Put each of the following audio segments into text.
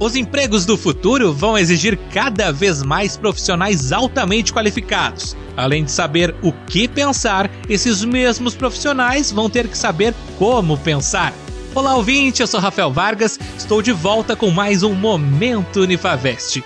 Os empregos do futuro vão exigir cada vez mais profissionais altamente qualificados. Além de saber o que pensar, esses mesmos profissionais vão ter que saber como pensar. Olá, ouvinte, eu sou Rafael Vargas, estou de volta com mais um Momento Unifavest.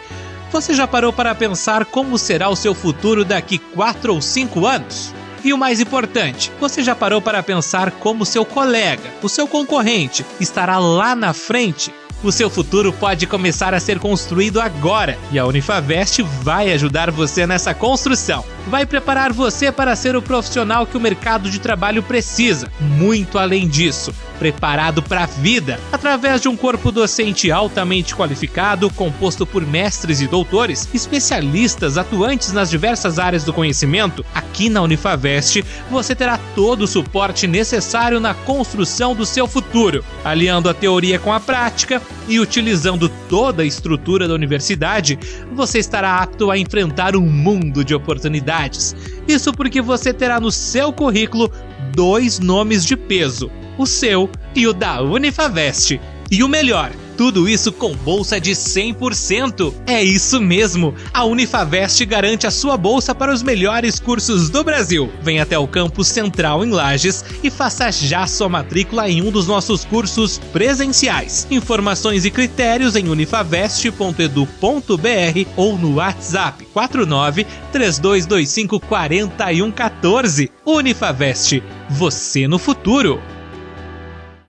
Você já parou para pensar como será o seu futuro daqui 4 ou 5 anos? E o mais importante, você já parou para pensar como seu colega, o seu concorrente, estará lá na frente o seu futuro pode começar a ser construído agora e a Unifavest vai ajudar você nessa construção. Vai preparar você para ser o profissional que o mercado de trabalho precisa. Muito além disso, preparado para a vida, através de um corpo docente altamente qualificado, composto por mestres e doutores, especialistas atuantes nas diversas áreas do conhecimento. Aqui na Unifavest, você terá todo o suporte necessário na construção do seu futuro, aliando a teoria com a prática e utilizando toda a estrutura da universidade, você estará apto a enfrentar um mundo de oportunidades. Isso porque você terá no seu currículo dois nomes de peso: o seu e o da Unifavest. E o melhor, tudo isso com bolsa de 100%. É isso mesmo. A Unifavest garante a sua bolsa para os melhores cursos do Brasil. Venha até o campus central em Lages e faça já sua matrícula em um dos nossos cursos presenciais. Informações e critérios em unifavest.edu.br ou no WhatsApp 49 3225 4114. Unifavest. Você no futuro.